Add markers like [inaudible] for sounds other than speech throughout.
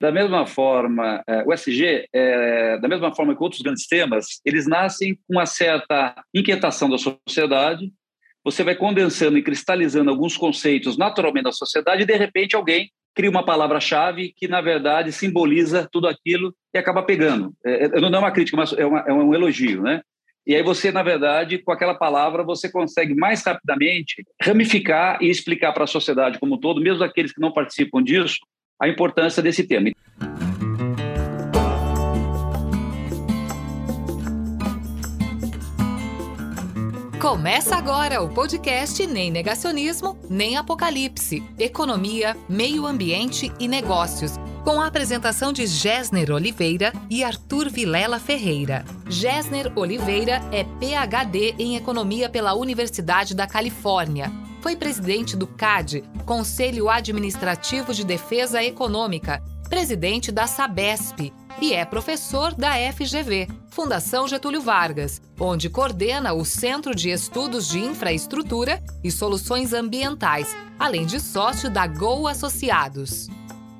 Da mesma forma, é, o SG, é, da mesma forma que outros grandes temas, eles nascem com uma certa inquietação da sociedade. Você vai condensando e cristalizando alguns conceitos naturalmente da sociedade e, de repente, alguém cria uma palavra-chave que, na verdade, simboliza tudo aquilo e acaba pegando. É, não é uma crítica, mas é, é um elogio, né? E aí você, na verdade, com aquela palavra, você consegue mais rapidamente ramificar e explicar para a sociedade como um todo, mesmo aqueles que não participam disso, a importância desse tema. Começa agora o podcast Nem Negacionismo, Nem Apocalipse. Economia, Meio Ambiente e Negócios com a apresentação de Gessner Oliveira e Arthur Vilela Ferreira. Gessner Oliveira é PhD em Economia pela Universidade da Califórnia. Foi presidente do CAD, Conselho Administrativo de Defesa Econômica, presidente da Sabesp e é professor da FGV, Fundação Getúlio Vargas, onde coordena o Centro de Estudos de Infraestrutura e Soluções Ambientais, além de sócio da Go Associados.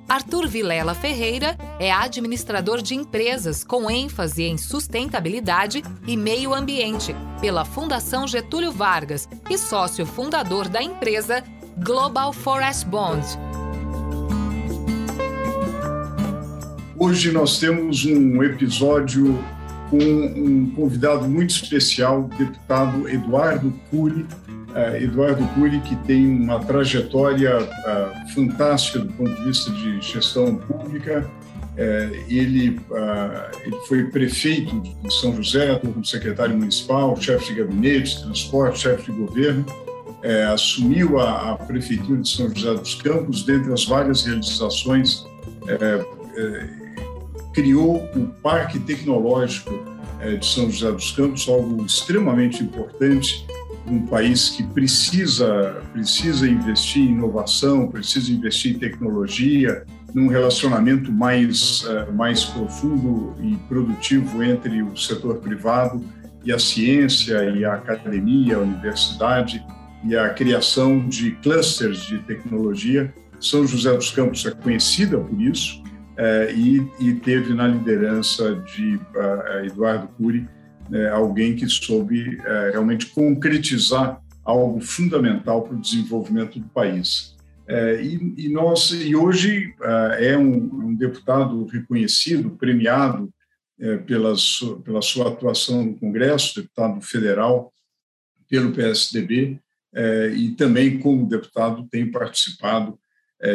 Arthur Vilela Ferreira é administrador de empresas com ênfase em sustentabilidade e meio ambiente pela Fundação Getúlio Vargas e sócio fundador da empresa Global Forest Bond. Hoje nós temos um episódio com um convidado muito especial, o deputado Eduardo Cury, Eduardo Cury, que tem uma trajetória uh, fantástica do ponto de vista de gestão pública. Uh, ele, foi prefeito de São José, como secretário municipal, chefe de gabinete, de transporte, chefe de governo. assumiu a, prefeitura de São José dos Campos, dentre as várias realizações, criou o Parque Tecnológico de São José dos Campos, algo extremamente importante um país que precisa precisa investir em inovação, precisa investir em tecnologia, num relacionamento mais uh, mais profundo e produtivo entre o setor privado e a ciência e a academia, a universidade e a criação de clusters de tecnologia. São José dos Campos é conhecida por isso uh, e, teve na liderança de uh, Eduardo Cury é, alguém que soube é, realmente concretizar algo fundamental para o desenvolvimento do país. É, e, e, nós e hoje é, é um, um, deputado reconhecido, premiado é, pela, sua, pela sua atuação no Congresso, deputado federal pelo PSDB, e também como deputado tem participado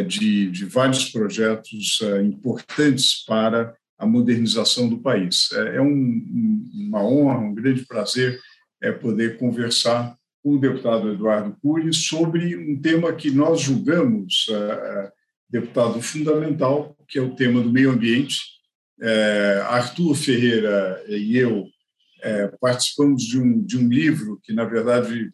de, de vários projetos importantes para a modernização do país. É, é um, uma honra, um grande prazer é poder conversar com o deputado Eduardo Cury sobre um tema que nós julgamos, é, é, deputado fundamental, que é o tema do meio ambiente. É, Arthur Ferreira e eu participamos de um, de um livro que, na verdade,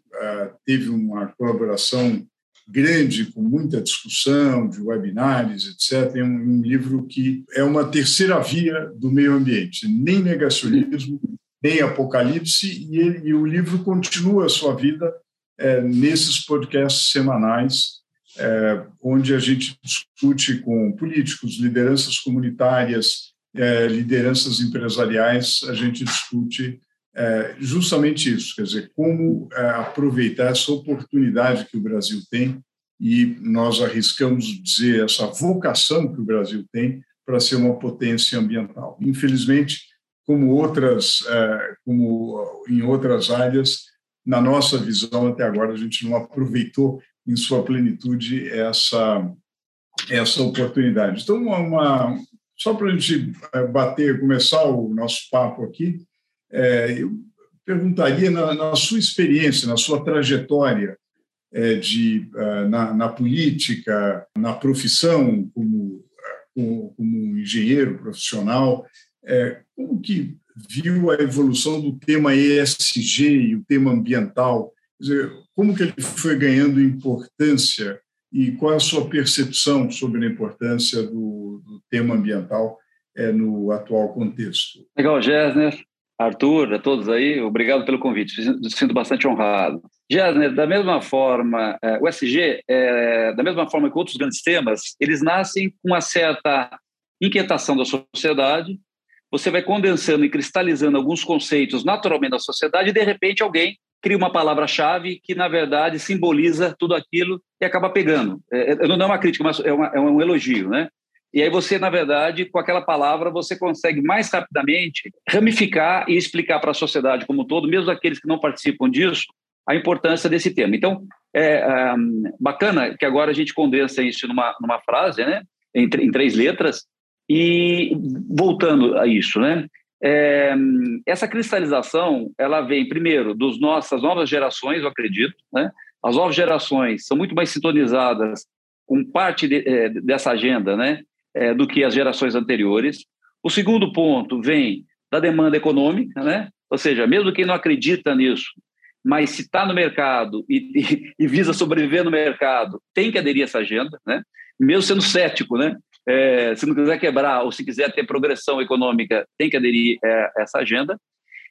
teve uma colaboração grande, com muita discussão de webinars, etc. É um, um, livro que é uma terceira via do meio ambiente, nem negacionismo, nem apocalipse, e, ele, e o livro continua a sua vida é, nesses podcasts semanais, é, onde a gente discute com políticos, lideranças comunitárias, é, lideranças empresariais, a gente discute é justamente isso, quer dizer, como é, aproveitar essa oportunidade que o Brasil tem e nós arriscamos dizer essa vocação que o Brasil tem para ser uma potência ambiental. Infelizmente, como outras, é, como em outras áreas, na nossa visão até agora a gente não aproveitou em sua plenitude essa essa oportunidade. Então, uma, só para a gente é, bater, começar o nosso papo aqui, é, eu perguntaria, na, na, sua experiência, na sua trajetória é, de, é, na, na, política, na profissão como, como, como engenheiro profissional, é, como que viu a evolução do tema ESG e o tema ambiental? Dizer, como que ele foi ganhando importância e qual é a sua percepção sobre a importância do, do tema ambiental é, no atual contexto? Legal, Gessner. Arthur, a todos aí, obrigado pelo convite, me sinto bastante honrado. Jasner, da mesma forma, é, o SG, é, da mesma forma que outros grandes temas, eles nascem com uma certa inquietação da sociedade, você vai condensando e cristalizando alguns conceitos naturalmente da sociedade e, de repente, alguém cria uma palavra-chave que, na verdade, simboliza tudo aquilo e acaba pegando. É não é uma crítica, mas é, uma, é um elogio, né? E aí você, na verdade, com aquela palavra, você consegue mais rapidamente ramificar e explicar para a sociedade como um todo, mesmo aqueles que não participam disso, a importância desse tema. Então, é um, bacana que agora a gente condensa isso numa, numa frase, né? Em, em três letras, e voltando a isso, né? É, essa cristalização, ela vem primeiro dos nossas novas gerações, eu acredito, né? As novas gerações são muito mais sintonizadas com parte de, é, dessa agenda, né? É, do que as gerações anteriores. O segundo ponto vem da demanda econômica, né? Ou seja, mesmo quem não acredita nisso, mas se está no mercado e, e, e, visa sobreviver no mercado, tem que aderir a essa agenda, né? Mesmo sendo cético, né? É, se não quiser quebrar ou se quiser ter progressão econômica, tem que aderir é, a essa agenda.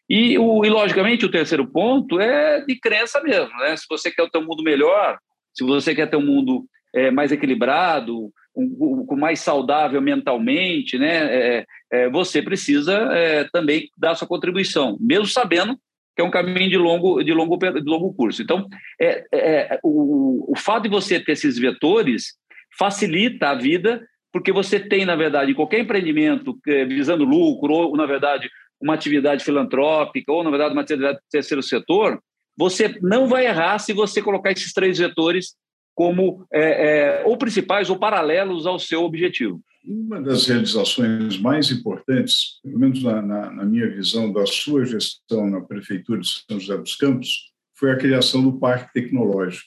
E, o, e, logicamente, o terceiro ponto é de crença mesmo. Né? Se você quer ter um mundo melhor, se você quer ter um mundo é, mais equilibrado, um, mais saudável mentalmente, né? É, é, você precisa é, também dar sua contribuição, mesmo sabendo que é um caminho de longo, de longo, de longo curso. Então, é, é, o, o fato de você ter esses vetores facilita a vida porque você tem, na verdade, qualquer empreendimento é, visando lucro, ou, na verdade, uma atividade filantrópica, ou, na verdade, uma atividade do terceiro setor, você não vai errar se você colocar esses três vetores como é, é, ou principais ou paralelos ao seu objetivo. Uma das realizações mais importantes, pelo menos na, na, na minha visão, da sua gestão na Prefeitura de São José dos Campos, foi a criação do Parque Tecnológico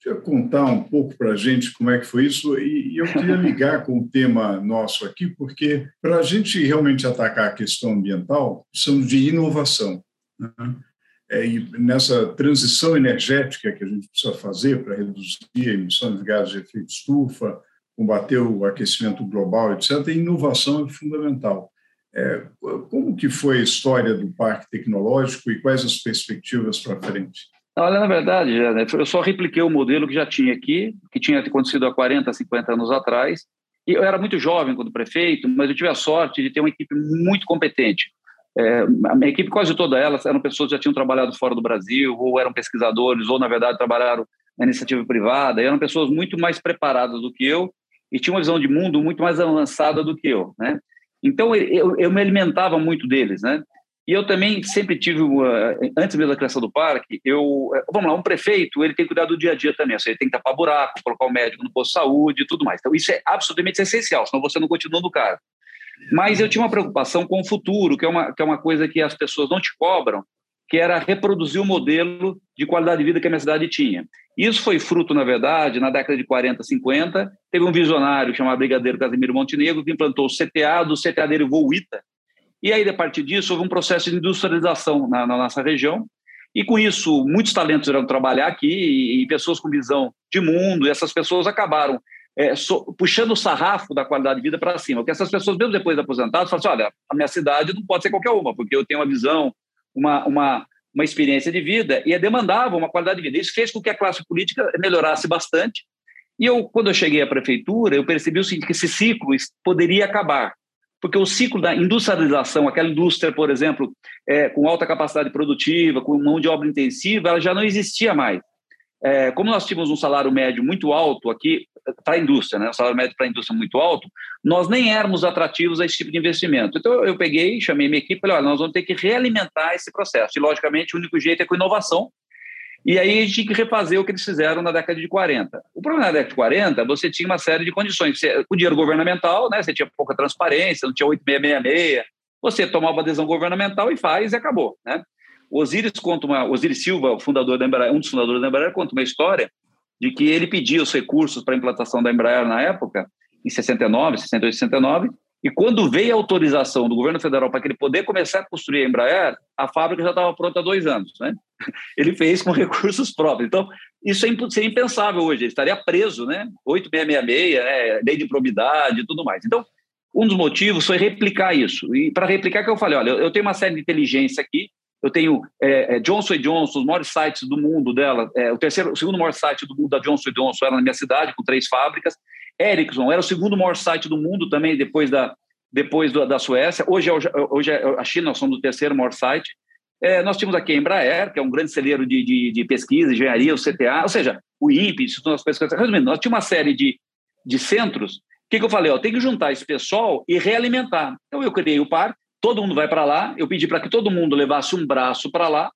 Queria contar um pouco para a gente como é que foi isso e, eu queria [laughs] ligar com o tema nosso aqui, porque para a gente realmente atacar a questão ambiental, precisamos de inovação. Né? É, e nessa transição energética que a gente precisa fazer para reduzir a emissão de gases de efeito estufa, combater o aquecimento global, etc., a inovação é fundamental. É, como que foi a história do Parque Tecnológico e quais as perspectivas para frente? Olha, na verdade, eu só repliquei o modelo que já tinha aqui, que tinha acontecido há 40, 50 anos atrás. E eu era muito jovem quando prefeito, mas eu tive a sorte de ter uma equipe muito competente. É, a minha equipe, quase toda elas, eram pessoas que já tinham trabalhado fora do Brasil, ou eram pesquisadores, ou, na verdade, trabalharam na iniciativa privada, e eram pessoas muito mais preparadas do que eu e tinham uma visão de mundo muito mais avançada do que eu, né? Então, eu, eu me alimentava muito deles, né? E eu também sempre tive, antes mesmo da criação do parque, eu, eh, vamos lá, um prefeito, ele tem que cuidar do dia a dia também, seja, ele tem que tapar buraco, colocar o médico no posto de saúde e tudo mais. Então, isso é absolutamente essencial, senão você não continua no cargo. Mas eu tinha uma preocupação com o futuro, que é uma, que é uma coisa que as pessoas não te cobram, que era reproduzir o modelo de qualidade de vida que a minha cidade tinha. Isso foi fruto, na verdade, na década de 40, 50, teve um visionário chamado Brigadeiro Casimiro Montenegro, que implantou o CTA, do CTA dele o ITA, e aí, a partir disso, houve um processo de industrialização na, na nossa região, e com isso, muitos talentos irão trabalhar aqui e, e, pessoas com visão de mundo, e essas pessoas acabaram é, so, puxando o sarrafo da qualidade de vida para cima. Porque essas pessoas, mesmo depois de aposentadas, falam assim: olha, a minha cidade não pode ser qualquer uma, porque eu tenho uma visão, uma, uma, uma experiência de vida, e demandava uma qualidade de vida. Isso fez com que a classe política melhorasse bastante. E eu, quando eu cheguei à prefeitura, eu percebi o seguinte: que esse ciclo poderia acabar porque o ciclo da industrialização, aquela indústria, por exemplo, é, com alta capacidade produtiva, com mão de obra intensiva, ela já não existia mais. É, como nós tínhamos um salário médio muito alto aqui para a indústria, né, um salário médio para a indústria muito alto, nós nem éramos atrativos a esse tipo de investimento. Então eu peguei, chamei minha equipe falei, olha, nós vamos ter que realimentar esse processo. E logicamente o único jeito é com inovação, e aí a gente tinha que refazer o que eles fizeram na década de 40. O problema na década de 40, você tinha uma série de condições. Você, com dinheiro governamental, né, você tinha pouca transparência, não tinha 8666, você tomava adesão governamental e faz e acabou. Né? Osiris conta uma, Osiris Silva, o fundador da Embraer, um dos fundadores da Embraer, conta uma história de que ele pedia os recursos para a implantação da Embraer na época, em 69, 68, 69, e quando veio a autorização do governo federal para que ele poder começar a construir a Embraer, a fábrica já estava pronta há dois anos. Né? [laughs] Ele fez com recursos próprios. Então, isso é seria impensável hoje. Ele estaria preso, né? 8666, né? lei de probidade e tudo mais. Então, um dos motivos foi replicar isso. E para replicar, que eu falei: olha, eu tenho uma série de inteligência aqui, eu tenho é, é, Johnson Johnson, os maiores sites do mundo dela, é, o terceiro, o segundo maior site do mundo da Johnson Johnson era na minha cidade, com três fábricas. Ericsson era o segundo maior site do mundo também, depois da, depois da Suécia. Hoje é, hoje é a China, nós somos o terceiro maior site. É, nós tínhamos aqui a Embraer, que é um grande celeiro de, de, de pesquisa, engenharia, o CTA, ou seja, o INPE, Instituto das Pesquisas. Resumindo, nós tínhamos uma série de, de centros. O que, que eu falei? Ó, tem que juntar esse pessoal e realimentar. Então, eu criei o parque, todo mundo vai para lá. Eu pedi para que todo mundo levasse um braço para lá.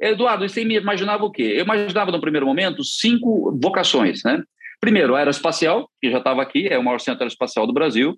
Eduardo, você imaginava o quê? Eu imaginava, no primeiro momento, cinco vocações. Né? Primeiro, a aeroespacial, que já estava aqui, é o maior centro aeroespacial do Brasil.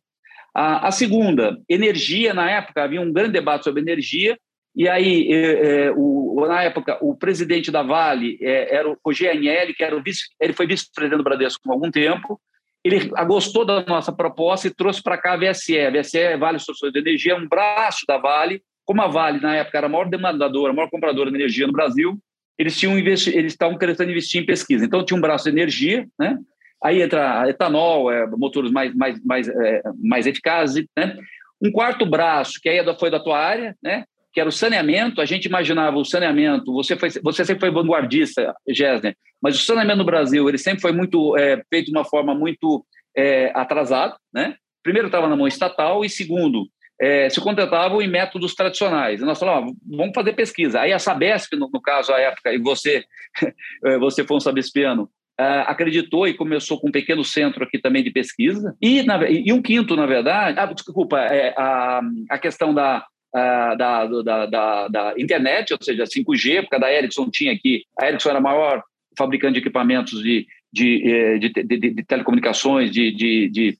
A, a, segunda, energia. Na época, havia um grande debate sobre energia. E aí, é, é, o, na época, o presidente da Vale é, era o GNL, que era o vice, ele foi vice-presidente do Bradesco por algum tempo. Ele gostou da nossa proposta e trouxe para cá a VSE. A VSE, Vale Soluções de Energia, é um braço da Vale. Como a Vale, na época, era a maior demandadora, a maior compradora de energia no Brasil, eles tinham investi eles estavam querendo investir em pesquisa. Então, tinha um braço de energia, né? Aí entra etanol, é, motores mais, mais, mais, é, mais eficazes, né? Um quarto braço, que aí é foi da tua área, né? que era o saneamento, a gente imaginava o saneamento, você, foi, você sempre foi vanguardista, Gessner, mas o saneamento no Brasil, ele sempre foi muito é, feito de uma forma muito é, atrasada, né? Primeiro estava na mão estatal e segundo, é, se contratavam em métodos tradicionais. E nós falamos, vamos fazer pesquisa. Aí a Sabesp, no, no caso, à época, e você, [laughs] é, você foi um sabespiano, Uh, acreditou e começou com um pequeno centro aqui também de pesquisa. E, na, e um quinto, na verdade, ah, desculpa, é, a, a questão da, da, da, da, da, internet, ou seja, 5G, porque a da Ericsson tinha aqui, a Ericsson era a maior fabricante de equipamentos de, de, eh, de, de, de telecomunicações de, de, de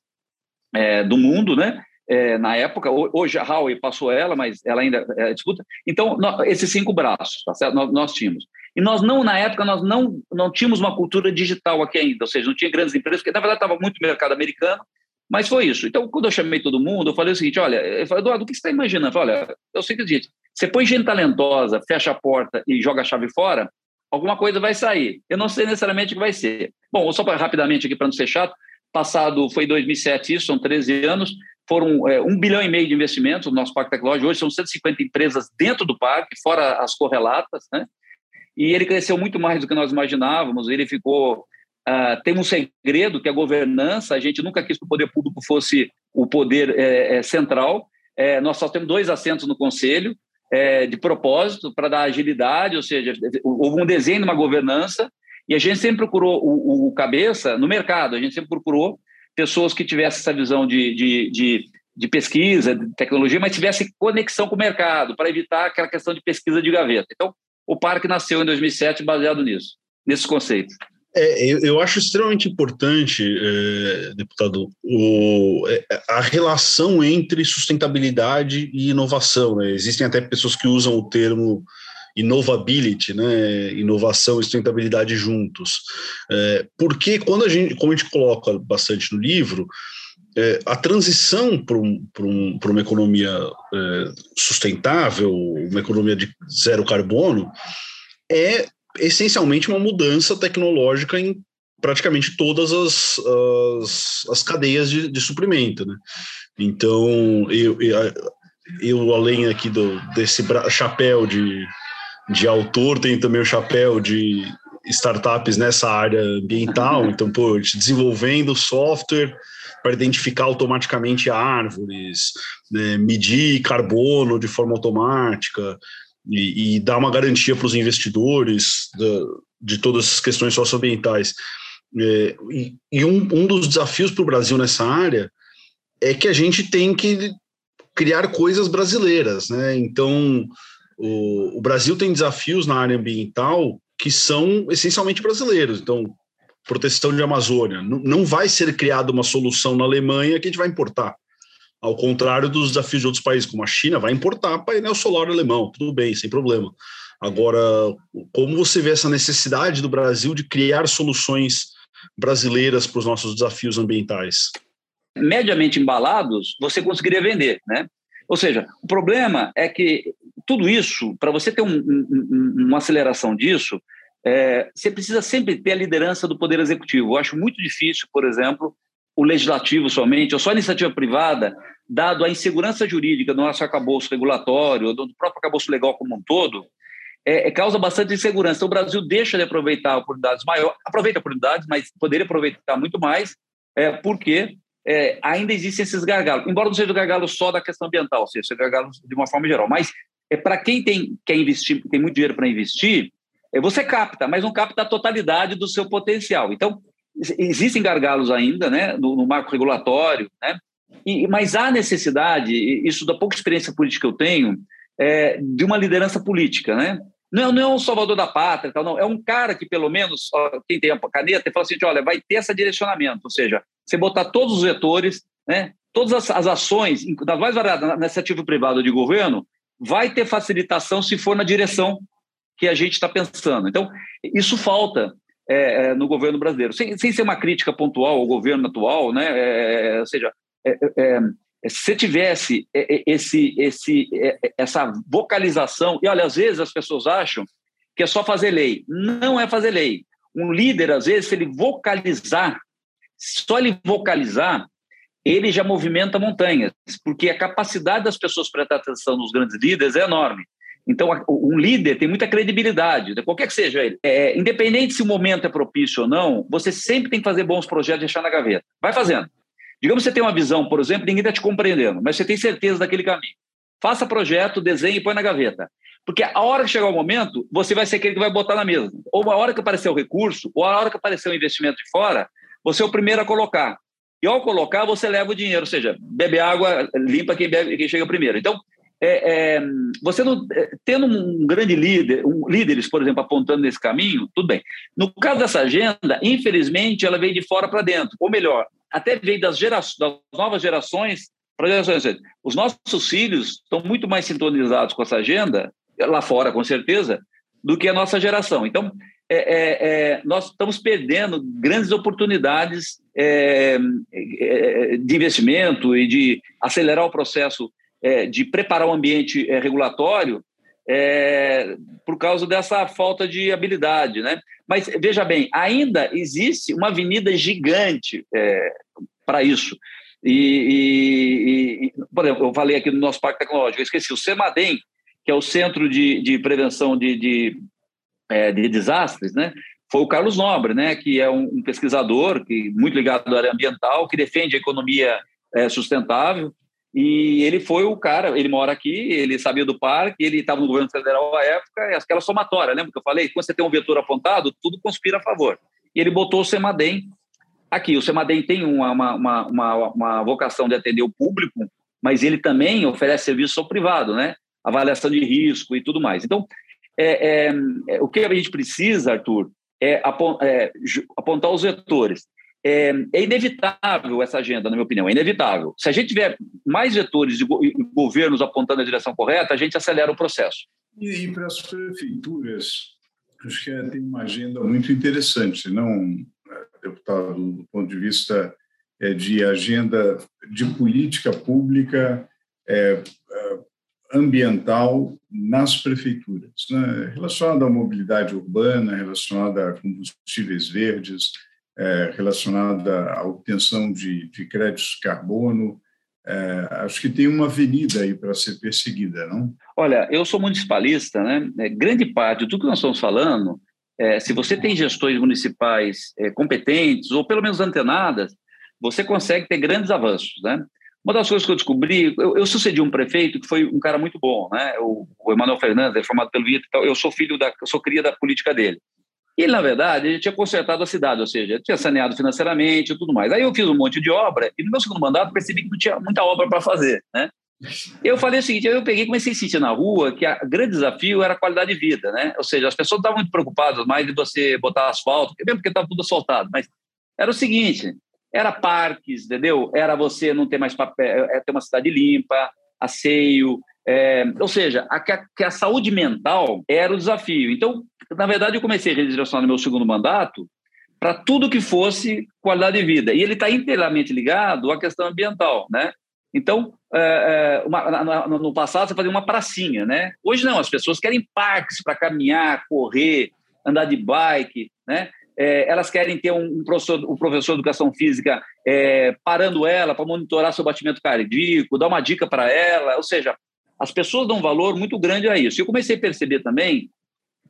é, do mundo, né? É, na época, hoje a Huawei passou ela, mas ela ainda é, disputa. Então, nós, esses cinco braços, tá certo? Nós, nós, tínhamos. E nós não, na época, nós não, não tínhamos uma cultura digital aqui ainda, ou seja, não tinha grandes empresas, porque na verdade estava muito mercado americano, mas foi isso. Então, quando eu chamei todo mundo, eu falei o seguinte: olha, falei, Eduardo, o que você está imaginando? Eu falei, olha, eu sei que gente, você põe gente talentosa, fecha a porta e joga a chave fora, alguma coisa vai sair. Eu não sei necessariamente o que vai ser. Bom, só rapidamente aqui, para não ser chato, passado foi 2007, isso, são 13 anos, foram é, um bilhão e meio de investimentos no nosso parque tecnológico. Hoje são 150 empresas dentro do parque, fora as correlatas, né? E ele cresceu muito mais do que nós imaginávamos. Ele ficou Uh, tem um segredo que é a governança. A gente nunca quis que o poder público fosse o poder é, é, central. É, nós só temos dois assentos no conselho, é, de propósito, para dar agilidade, ou seja, houve um desenho de uma governança, e a gente sempre procurou o, o, cabeça no mercado, a gente sempre procurou pessoas que tivessem essa visão de, de, de, de pesquisa, de tecnologia, mas tivessem conexão com o mercado, para evitar aquela questão de pesquisa de gaveta. Então, o parque nasceu em 2007 baseado nisso, nesses conceitos. É, eu, eu, acho extremamente importante, é, deputado, o, é, a relação entre sustentabilidade e inovação. Né? Existem até pessoas que usam o termo innovability, né? inovação e sustentabilidade juntos. É, porque quando a gente, como a gente coloca bastante no livro, a transição para um, um, uma economia sustentável, uma economia de zero carbono, é essencialmente uma mudança tecnológica em praticamente todas as, as, as cadeias de, de, suprimento, né? Então, eu, eu, eu, além aqui do, desse chapéu de, de autor, tenho também o chapéu de startups nessa área ambiental, [laughs] então, pô, desenvolvendo software para identificar automaticamente árvores, né, medir carbono de forma automática, e, e dar uma garantia para os investidores de, todas as questões socioambientais. É, e, e um, um dos desafios para o Brasil nessa área é que a gente tem que criar coisas brasileiras, né? Então, o, o, Brasil tem desafios na área ambiental que são essencialmente brasileiros. Então, proteção de Amazônia. Não vai ser criada uma solução na Alemanha que a gente vai importar. Ao contrário dos desafios de outros países, como a China, vai importar painel solar alemão, tudo bem, sem problema. Agora, como você vê essa necessidade do Brasil de criar soluções brasileiras para os nossos desafios ambientais? Mediamente embalados, você conseguiria vender, né? Ou seja, o problema é que tudo isso, para você ter um, um, uma aceleração disso, é, você precisa sempre ter a liderança do poder executivo. Eu acho muito difícil, por exemplo, o legislativo somente, ou só a iniciativa privada, dado a insegurança jurídica do nosso arcabouço regulatório, do próprio arcabouço legal como um todo, é, é, causa bastante insegurança. Então, o Brasil deixa de aproveitar oportunidades maiores, aproveita oportunidades, mas poderia aproveitar muito mais, é, porque é, ainda existem esses gargalos, embora não seja gargalo só da questão ambiental, seja gargalo de uma forma geral, mas é para quem tem quer investir, tem muito dinheiro para investir, é, você capta, mas não capta a totalidade do seu potencial. Então, existem gargalos ainda, né, no, no marco regulatório, né, e, mas há necessidade, isso da pouca experiência política que eu tenho, é, de uma liderança política, né? Não, não é um salvador da pátria, tal, não. É um cara que, pelo menos, ó, quem tem a caneta, fala assim: olha, vai ter esse direcionamento, ou seja, você botar todos os vetores, né, todas as, as ações, das mais variadas, na iniciativa privada de governo, vai ter facilitação se for na direção que a gente está pensando. Então, isso falta é, é, no governo brasileiro, sem, sem ser uma crítica pontual ao governo atual, né? É, é ou seja, é, é, se tivesse esse, esse, essa vocalização, e olha, às vezes as pessoas acham que é só fazer lei. Não é fazer lei. Um líder, às vezes, se ele vocalizar, só ele vocalizar, ele já movimenta montanhas, porque a capacidade das pessoas prestar atenção nos grandes líderes é enorme. Então, um líder tem muita credibilidade, né? qualquer que seja ele. É, independente se o momento é propício ou não, você sempre tem que fazer bons projetos e deixar na gaveta. Vai fazendo. Digamos que você tem uma visão, por exemplo, ninguém está te compreendendo, mas você tem certeza daquele caminho. Faça projeto, desenhe e põe na gaveta. Porque a hora que chegar o momento, você vai ser aquele que vai botar na mesa. Ou a hora que aparecer o recurso, ou a hora que aparecer o investimento de fora, você é o primeiro a colocar. E ao colocar, você leva o dinheiro, ou seja, bebe água, limpa quem, bebe, quem chega primeiro. Então, é, é, você não, é, tendo um grande líder, um, líderes, por exemplo, apontando nesse caminho, tudo bem. No caso dessa agenda, infelizmente, ela veio de fora para dentro. Ou melhor, até veio das, gera, das novas gerações para gerações. Os nossos filhos estão muito mais sintonizados com essa agenda, lá fora, com certeza, do que a nossa geração. Então, é, é, é, nós estamos perdendo grandes oportunidades é, é, de investimento e de acelerar o processo é, de preparar o ambiente regulatório por causa dessa falta de habilidade. Né? Mas, veja bem, ainda existe uma avenida gigante é, para isso. E, e, e, por exemplo, eu falei aqui no nosso Parque Tecnológico, eu esqueci, o CEMADEM, que é o Centro de, de Prevenção de, de, é, de, Desastres, né? foi o Carlos Nobre, né? que é um, um, pesquisador que muito ligado à área ambiental, que defende a economia é, sustentável, e ele foi o cara, ele mora aqui, ele sabia do parque, ele estava no governo federal à época, e aquela somatória, lembra que eu falei? Quando você tem um vetor apontado, tudo conspira a favor. E ele botou o Semadem aqui. O Semadem tem uma, uma, uma, uma, vocação de atender o público, mas ele também oferece serviço ao privado, né? Avaliação de risco e tudo mais. Então, é, é, é, o que a gente precisa, Arthur, é, é apontar os vetores é, é, inevitável essa agenda, na minha opinião, é inevitável. Se a gente tiver mais vetores de governos apontando a direção correta, a gente acelera o processo. E, e para as prefeituras, acho que é, tem uma agenda muito interessante, não, deputado, do ponto de vista é, de agenda de política pública é, é ambiental nas prefeituras, né? relacionada à mobilidade urbana, relacionada a combustíveis verdes, é, relacionada à obtenção de, de créditos de carbono. É, acho que tem uma avenida aí para ser perseguida, não? Olha, eu sou municipalista, né? É, grande parte de tudo que nós estamos falando, é, se você tem gestões municipais é, competentes ou pelo menos antenadas, você consegue ter grandes avanços, né? Uma das coisas que eu descobri, eu, eu sucedi um prefeito que foi um cara muito bom, né? O, o Emanuel Fernandes, é formado pelo ITA, eu sou filho da, sou cria da política dele. E, na verdade, ele tinha consertado a cidade, ou seja, tinha saneado financeiramente e tudo mais. Aí eu fiz um monte de obra e no meu segundo mandato percebi que não tinha muita obra para fazer, né? Eu falei o seguinte, eu peguei comecei a sentir na rua que o grande desafio era a qualidade de vida, né? Ou seja, as pessoas estavam muito preocupadas mais de você botar asfalto, mesmo porque estava tudo asfaltado, mas era o seguinte, era parques, entendeu? Era você não ter mais papel, é, ter uma cidade limpa, asseio, é, ou seja, a, que a saúde mental era o desafio. Então, na verdade, eu comecei a redirecionar no meu segundo mandato para tudo que fosse qualidade de vida. E ele está inteiramente ligado à questão ambiental, né? Então, é, é uma, no passado, você fazia uma pracinha, né? Hoje não, as pessoas querem parques para caminhar, correr, andar de bike, né? É, elas querem ter um, professor, um professor de educação física é, parando ela para monitorar seu batimento cardíaco, dar uma dica para ela, ou seja, as pessoas dão um valor muito grande a isso. Eu comecei a perceber também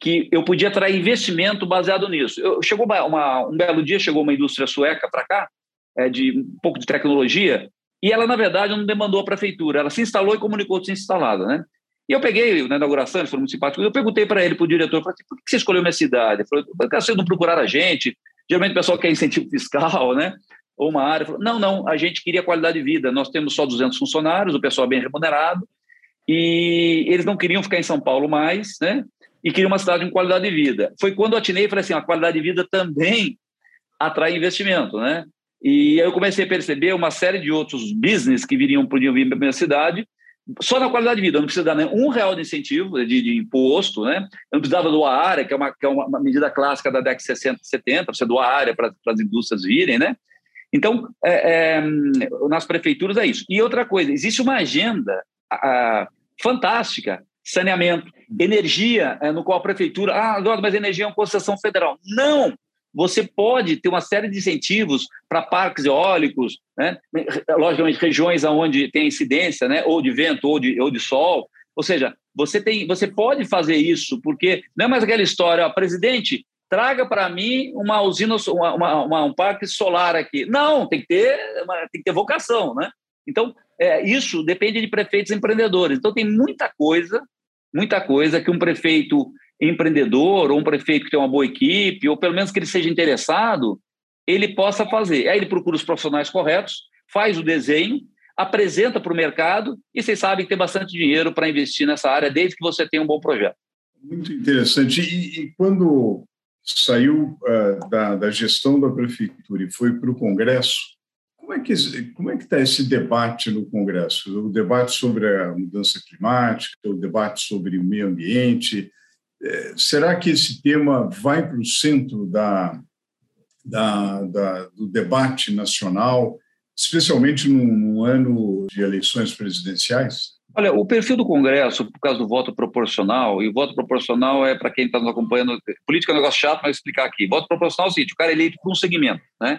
que eu podia atrair investimento baseado nisso. Eu, chegou uma, uma, um belo dia, chegou uma indústria sueca para cá, é, de um pouco de tecnologia, e ela, na verdade, não demandou a prefeitura, ela se instalou e comunicou que tinha instalado, né? E eu peguei, na inauguração, eles foram muito simpáticos, eu perguntei para ele, para o diretor, falei, por que você escolheu minha cidade? Ele falou, por que vocês não procuraram a gente? Geralmente o pessoal quer incentivo [laughs] fiscal, né? Ou uma área. Falou, não, não, a gente queria qualidade de vida. Nós temos só 200 funcionários, o pessoal é bem remunerado, e eles não queriam ficar em São Paulo mais, né? E queriam uma cidade com qualidade de vida. Foi quando eu atinei e falei assim, a qualidade de vida também atrai investimento, né? E aí eu comecei a perceber uma série de outros business que viriam, podiam vir para minha cidade, só na qualidade de vida, eu não precisa dar nem um real de incentivo, de, de, imposto, né? Eu não precisava doar área, que é uma, que é uma medida clássica da década de 60, 70, você doar área para as indústrias virem, né? Então, é, é, nas prefeituras é isso. E outra coisa, existe uma agenda a, fantástica, saneamento, energia, é, no qual a prefeitura, ah, mas energia é uma concessão federal. Não! você pode ter uma série de incentivos para parques eólicos, né? logicamente regiões onde tem incidência, né? ou de vento ou de, ou de sol. Ou seja, você, tem, você pode fazer isso, porque não é mais aquela história, ó, presidente, traga para mim uma usina, uma, uma, um parque solar aqui. Não, tem que ter, tem que ter vocação. Né? Então, é, isso depende de prefeitos empreendedores. Então, tem muita coisa, muita coisa que um prefeito empreendedor ou um prefeito que tem uma boa equipe, ou pelo menos que ele seja interessado, ele possa fazer. Aí ele procura os profissionais corretos, faz o desenho, apresenta para o mercado e vocês sabem que tem bastante dinheiro para investir nessa área, desde que você tenha um bom projeto. Muito interessante. E, e quando saiu uh, da, da, gestão da prefeitura e foi para o Congresso, como é que como é que está esse debate no Congresso? O debate sobre a mudança climática, o debate sobre o meio ambiente, é, será que esse tema vai para o centro da, da, da, do debate nacional, especialmente num, ano de eleições presidenciais? Olha, o perfil do Congresso, por causa do voto proporcional, e o voto proporcional é, para quem está nos acompanhando, política é um negócio chato, mas vou explicar aqui. Voto proporcional é o seguinte: o cara é eleito por um segmento. Né?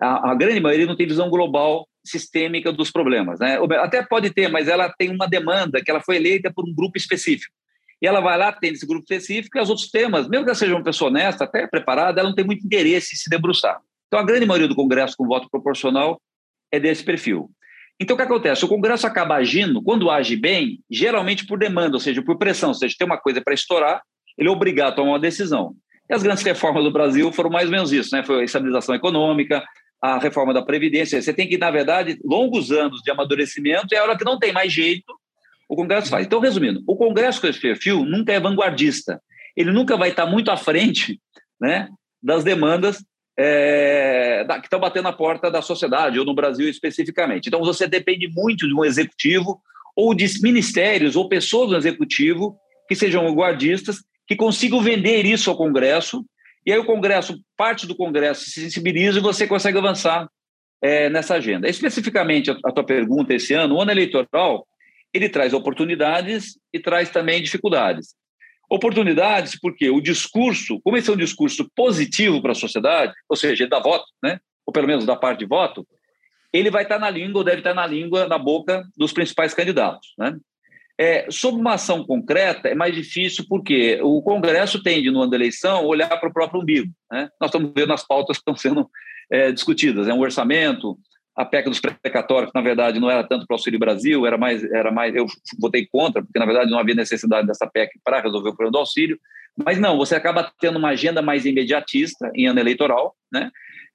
A, a grande maioria não tem visão global sistêmica dos problemas. Né? Até pode ter, mas ela tem uma demanda que ela foi eleita por um grupo específico e ela vai lá, tem esse grupo específico, e os outros temas, mesmo que ela seja uma pessoa honesta, até preparada, ela não tem muito interesse em se debruçar. Então, a grande maioria do Congresso com voto proporcional é desse perfil. Então, o que acontece? O Congresso acaba agindo, quando age bem, geralmente por demanda, ou seja, por pressão, ou seja, tem uma coisa para estourar, ele é obrigado a tomar uma decisão. E as grandes [laughs] reformas do Brasil foram mais ou menos isso, né? Foi a estabilização econômica, a reforma da Previdência. Você tem que, na verdade, longos anos de amadurecimento, e é a hora que não tem mais jeito, o Congresso faz. Então, resumindo, o Congresso com esse perfil nunca é vanguardista. Ele nunca vai estar muito à frente né, das demandas é, da, que estão batendo na porta da sociedade, ou no Brasil especificamente. Então, você depende muito de um executivo, ou de ministérios, ou pessoas do executivo que sejam vanguardistas, que consigam vender isso ao Congresso, e aí o Congresso, parte do Congresso se sensibiliza e você consegue avançar é, nessa agenda. Especificamente, a, a tua pergunta esse ano, o ano eleitoral, ele traz oportunidades e traz também dificuldades. Oportunidades porque o discurso, como esse é um discurso positivo para a sociedade, ou seja, da voto, né? ou pelo menos da parte de voto, ele vai estar na língua, ou deve estar na língua, na boca dos principais candidatos. Né? É, sob uma ação concreta, é mais difícil porque o Congresso tende, no ano da eleição, olhar para o próprio umbigo. Né? Nós estamos vendo as pautas que estão sendo é, discutidas, é um orçamento, a PEC dos precatórios, na verdade, não era tanto para o Auxílio Brasil, era mais, era mais. Eu votei contra, porque na verdade não havia necessidade dessa PEC para resolver o problema do auxílio. Mas não, você acaba tendo uma agenda mais imediatista em ano eleitoral, né?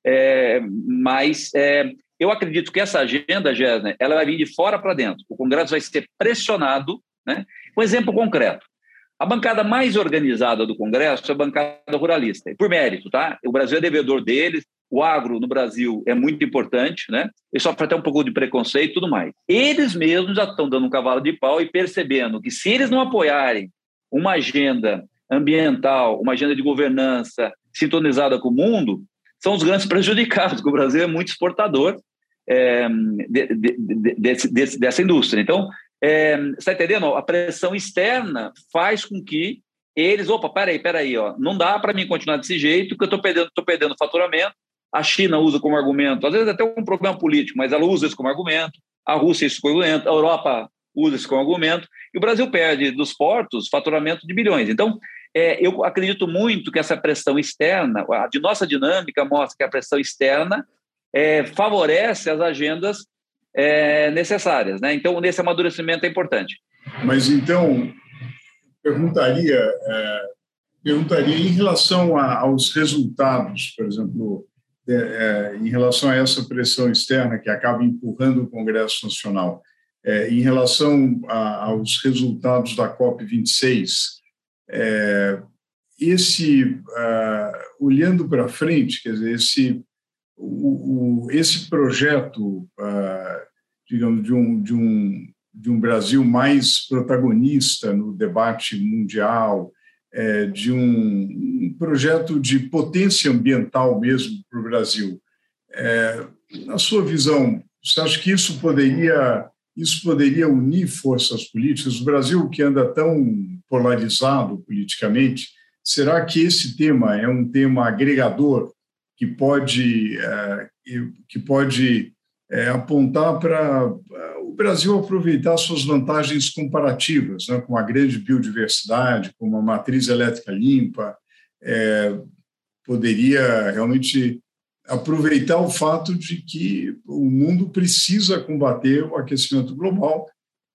É, mas é, eu acredito que essa agenda, Gessner, ela vai vir de fora para dentro. O Congresso vai ser pressionado, né? Um exemplo concreto. A bancada mais organizada do Congresso é a bancada ruralista, por mérito, tá? O Brasil é devedor deles, o agro no Brasil é muito importante, né? E sofre até um pouco de preconceito e tudo mais. Eles mesmos já estão dando um cavalo de pau e percebendo que se eles não apoiarem uma agenda ambiental, uma agenda de governança sintonizada com o mundo, são os grandes [laughs] prejudicados, porque o Brasil é muito exportador é, de, de, de, dessa indústria. Então, é, está entendendo? A pressão externa faz com que eles, opa, peraí, peraí, ó, não dá para mim continuar desse jeito, porque eu estou perdendo, tô perdendo faturamento, a China usa como argumento, às vezes até um problema político, mas ela usa isso como argumento, a Rússia isso como argumento, a Europa usa isso como argumento, e o Brasil perde dos portos faturamento de bilhões. Então, é, eu acredito muito que essa pressão externa, a de nossa dinâmica mostra que a pressão externa é, favorece as agendas é, necessárias. Né? Então, nesse amadurecimento é importante. Mas então, perguntaria, é, perguntaria em relação a, aos resultados, por exemplo, é, é, em relação a essa pressão externa que acaba empurrando o Congresso Nacional, é, em relação a, aos resultados da COP26, é, esse, uh, olhando para frente, quer dizer, esse, o, o, esse projeto, uh, digamos, de um, de, um, de um Brasil mais protagonista no debate mundial, é, de um, um, projeto de potência ambiental mesmo para o Brasil. É, na sua visão, você acha que isso poderia isso poderia unir forças políticas? O Brasil, que anda tão polarizado politicamente, será que esse tema é um tema agregador que pode, é, que pode é, apontar para é, o Brasil aproveitar suas vantagens comparativas, né, com a grande biodiversidade, com uma matriz elétrica limpa, é, poderia realmente aproveitar o fato de que o mundo precisa combater o aquecimento global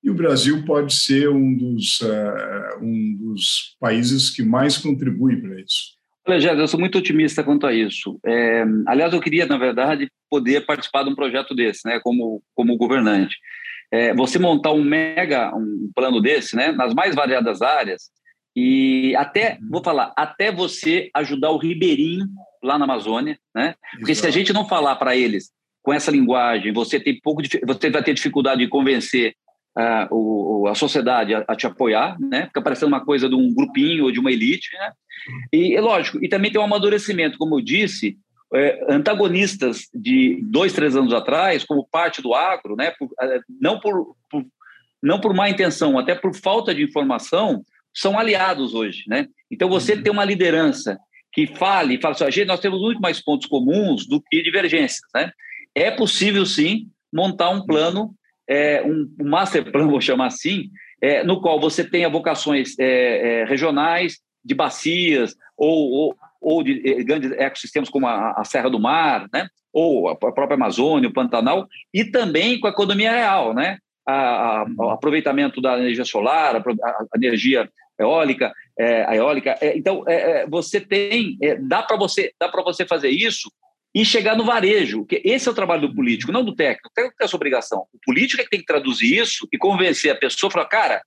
e o Brasil pode ser um dos, uh, um dos países que mais contribui para isso. Olha, Jéssica, eu sou muito otimista quanto a isso. É, aliás, eu queria, na verdade, poder participar de um projeto desse, né, como, como governante. É, você montar um mega um plano desse, né, nas mais variadas áreas, e até, vou falar, até você ajudar o ribeirinho lá na Amazônia, né? Porque Exato. se a gente não falar para eles com essa linguagem, você tem pouco você vai ter dificuldade de convencer uh, o, a sociedade a, a, te apoiar, né? Fica parecendo uma coisa de um grupinho ou de uma elite, né? E é lógico, e também tem um amadurecimento, como eu disse, é, antagonistas de dois, três anos atrás, como parte do agro, né? Por, uh, não por, por não por má intenção, até por falta de informação, são aliados hoje, né? Então você uhum. tem uma liderança que fale, fala assim, gente, nós temos muito mais pontos comuns do que divergências, né? É possível sim montar um plano, é, um, um master plan, vou chamar assim, é, no qual você tenha vocações é, é regionais, de bacias ou, ou, ou de é, grandes ecossistemas como a, a, Serra do Mar, né? Ou a própria Amazônia, o Pantanal, e também com a economia real, né? A, a, o aproveitamento da energia solar, a, a energia eólica, é, a eólica. É, então, é, é você tem, é, dá para você, dá para você fazer isso e chegar no varejo, que esse é o trabalho do político, não do técnico. O técnico tem essa obrigação. O político é que tem que traduzir isso e convencer a pessoa, falar, cara,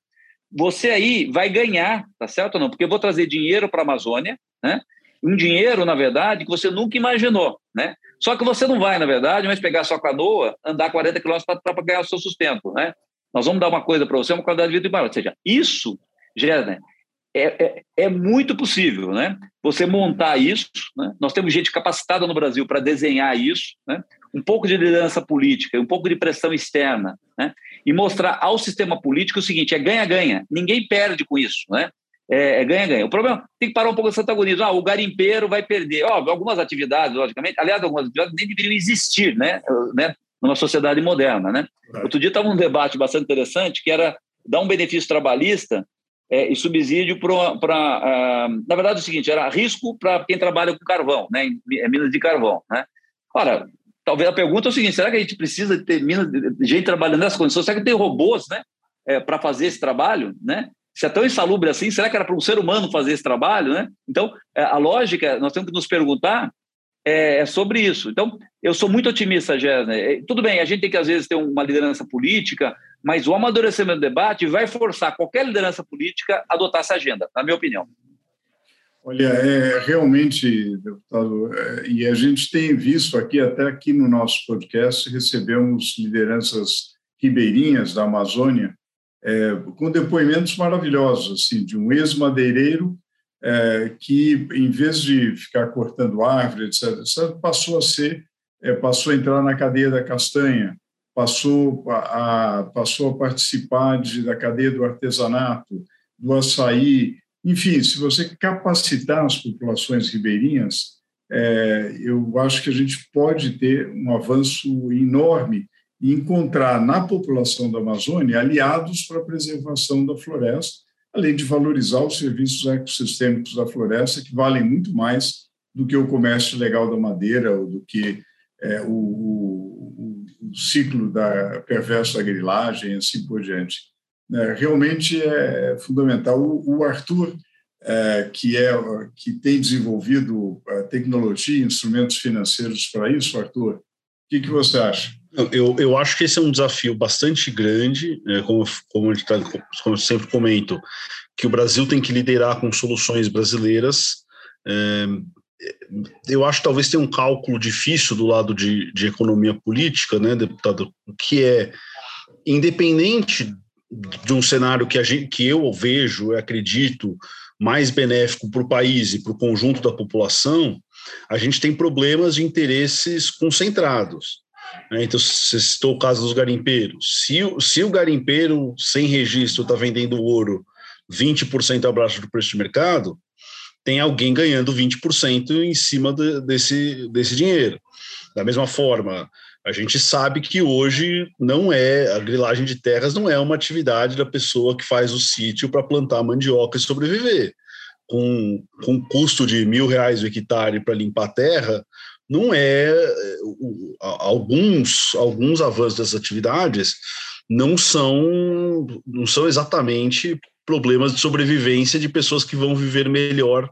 você aí vai ganhar, tá certo ou não? Porque eu vou trazer dinheiro para a Amazônia, né? Um dinheiro, na verdade, que você nunca imaginou, né? Só que você não vai, na verdade, mas pegar sua canoa, andar 40 quilômetros para ganhar o seu sustento, né? Nós vamos dar uma coisa para você, uma qualidade de vida maior. Ou seja, isso Gerner, é, é, é, muito possível, né? Você montar isso, né? Nós temos gente capacitada no Brasil para desenhar isso, né? Um pouco de liderança política, um pouco de pressão externa, né? E mostrar ao sistema político o seguinte: é ganha-ganha. Ninguém perde com isso, né? É ganha-ganha. o problema tem que parar um pouco esse antagonismo. Ah, o garimpeiro vai perder. Ó, algumas atividades, logicamente, aliás, algumas atividades nem deveriam existir, né? né? Numa sociedade moderna, né? Outro dia estava um debate bastante interessante que era dar um benefício trabalhista é, e subsídio para. Uh, na verdade, é o seguinte: era risco para quem trabalha com carvão, né, em, em minas de carvão. Né? Ora, talvez a pergunta é o seguinte: será que a gente precisa ter minas, gente trabalhando nessas condições? Será que tem robôs né, é, para fazer esse trabalho? Né? Se é tão insalubre assim, será que era para um ser humano fazer esse trabalho? Né? Então, é, a lógica, nós temos que nos perguntar é, é sobre isso. Então, eu sou muito otimista, Jéssica. Tudo bem, a gente tem que, às vezes, ter uma liderança política, mas o amadurecimento do debate vai forçar qualquer liderança política a adotar essa agenda, na minha opinião. Olha, é realmente, deputado, é, e a gente tem visto aqui, até aqui no nosso podcast, recebemos lideranças ribeirinhas da Amazônia é, com depoimentos maravilhosos, assim, de um ex-madeireiro é, que, em vez de ficar cortando árvore, etc., etc., passou a ser, é, passou a entrar na cadeia da castanha, passou a, passou a participar de, da cadeia do artesanato, do açaí. Enfim, se você capacitar as populações ribeirinhas, é, eu acho que a gente pode ter um avanço enorme e encontrar na população da Amazônia aliados para a preservação da floresta, além de valorizar os serviços ecossistêmicos da floresta, que valem muito mais do que o comércio legal da madeira ou do que é, o, o, o, ciclo da perverso da grilagem, assim por diante. É, realmente é fundamental. O, o Arthur, é, que, é, que tem desenvolvido tecnologia e instrumentos financeiros para isso, Arthur, que, que você acha? Eu, eu acho que esse é um desafio bastante grande, né, como, como, tá, como eu sempre comento, que o Brasil tem que liderar com soluções brasileiras. É, eu acho que talvez tenha um cálculo difícil do lado de, de economia política, né, deputado, que é independente de um cenário que, a gente, que eu vejo, eu acredito, mais benéfico para o país e para o conjunto da população, a gente tem problemas de interesses concentrados. Né? Então, você citou o caso dos garimpeiros. Se, se o garimpeiro sem registro está vendendo ouro 20% abaixo do preço de mercado, tem alguém ganhando 20% em cima de, desse, desse dinheiro. Da mesma forma, a gente sabe que hoje não é, a grilagem de terras não é uma atividade da pessoa que faz o sítio para plantar mandioca e sobreviver. Com, com custo de mil reais o hectare para limpar a terra, não é alguns alguns avanços dessas atividades não são não são exatamente problemas de sobrevivência de pessoas que vão viver melhor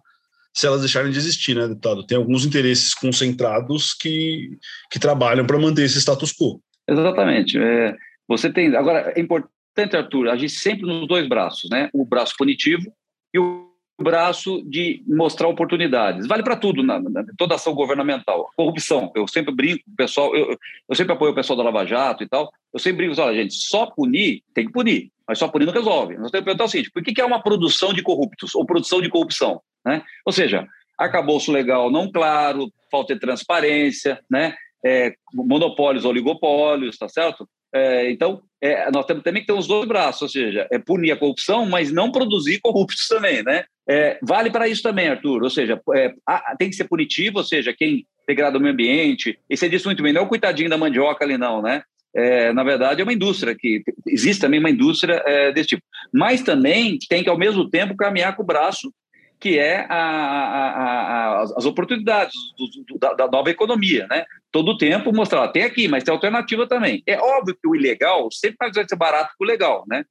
se elas deixarem de existir, né, deputado? Tem alguns interesses concentrados que, que trabalham para manter esse status quo. Exatamente. É, você tem. Agora, é importante, Arthur, agir sempre nos dois braços, né? O braço punitivo e o braço de mostrar oportunidades. Vale para tudo, na, na, toda ação governamental. Corrupção, eu sempre brinco pessoal, eu, eu sempre apoio o pessoal da Lava Jato e tal, eu sempre brinco, olha, gente, só punir, tem que punir, mas só punir não resolve. Nós temos que perguntar o seguinte, por que, que é uma produção de corruptos ou produção de corrupção? Né? Ou seja, arcabouço legal não claro, falta de transparência, né? É, monopólios, oligopólios, tá certo? É, então, é, nós temos também que ter os dois braços, ou seja, é punir a corrupção, mas não produzir corruptos [laughs] também, né? É, vale para isso também, Arthur, ou seja, é, tem que ser punitivo, ou seja, quem degrada o meio ambiente, e você disse muito bem, não é o coitadinho da mandioca ali não, né? É, na verdade, é uma indústria que existe também uma indústria é, desse tipo. Mas também tem que, ao mesmo tempo, caminhar com o braço que é a, a, a, as oportunidades do, do, da, da, nova economia, né? Todo o tempo mostrar, tem aqui, mas tem alternativa também. É óbvio que o ilegal sempre vai ser barato que o legal, né?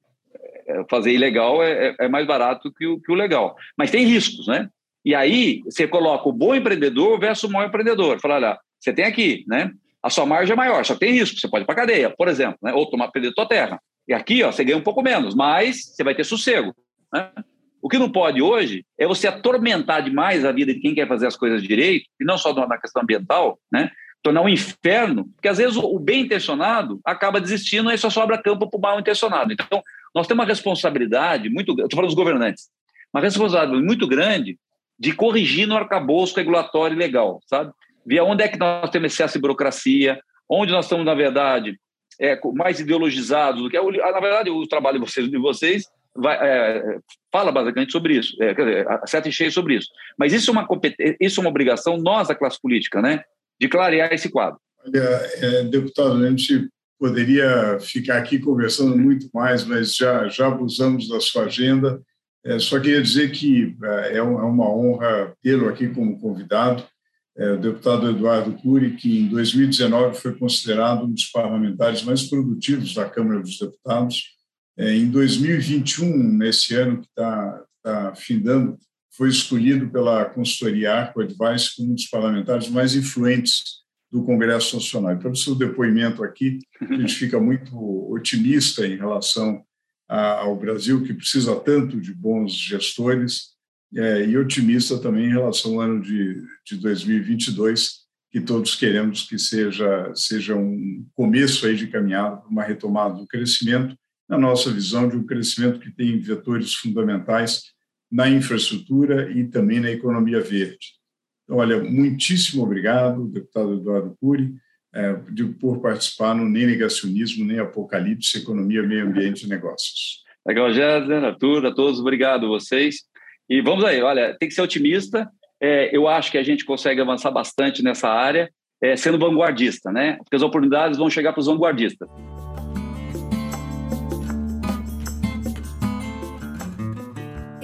É, fazer ilegal é, é, é mais barato que o, que o legal. Mas tem riscos, né? E aí você coloca o bom empreendedor versus o mau empreendedor. Fala, olha, você tem aqui, né? A sua margem é maior, só tem risco, você pode ir para cadeia, por exemplo, né? ou tomar perder tua terra. E aqui, ó, você ganha um pouco menos, mas você vai ter sossego. Né? O que não pode hoje é você atormentar demais a vida de quem quer fazer as coisas direito, e não só na questão ambiental, né? Tornar um inferno, porque às vezes o bem intencionado acaba desistindo e só sobra campo para o mal intencionado. Então, nós temos uma responsabilidade muito grande, estou falando dos governantes, uma responsabilidade muito grande de corrigir no arcabouço regulatório legal, sabe? Ver onde é que nós temos excesso de burocracia, onde nós estamos, na verdade, é, mais ideologizados do que. Na verdade, o trabalho de vocês, de vocês vai, é, fala basicamente sobre isso, é, quer dizer, acerta e cheio sobre isso. Mas isso é, uma, isso é uma obrigação nós, da classe política, né, de clarear esse quadro. Olha, é, deputado, a gente poderia ficar aqui conversando muito mais, mas já, já abusamos da sua agenda. É, só queria dizer que é, é, é uma honra tê-lo aqui como convidado. É, o deputado Eduardo Cury, que em 2019 foi considerado um dos parlamentares mais produtivos da Câmara dos Deputados, é, em 2021, nesse ano que está tá findando, foi escolhido pela consultoria Arco Advice como um dos parlamentares mais influentes do Congresso Nacional. E pelo seu depoimento aqui, a gente [laughs] fica muito otimista em relação ao Brasil, que precisa tanto de bons gestores, é, e otimista também em relação ao ano de, de 2022, que todos queremos que seja, seja um começo aí de caminhada, uma retomada do crescimento, na nossa visão de um crescimento que tem vetores fundamentais na infraestrutura e também na economia verde. Então, olha, muitíssimo obrigado, deputado Eduardo Cury, é, de, por participar no Nem Negacionismo, Nem Apocalipse, Economia, Meio Ambiente e Negócios. Legal, Jéssica, Arthur, a todos, obrigado vocês. E vamos aí, olha, tem que ser otimista. É, eu acho que a gente consegue avançar bastante nessa área, é, sendo vanguardista, né? Porque as oportunidades vão chegar para os vanguardistas.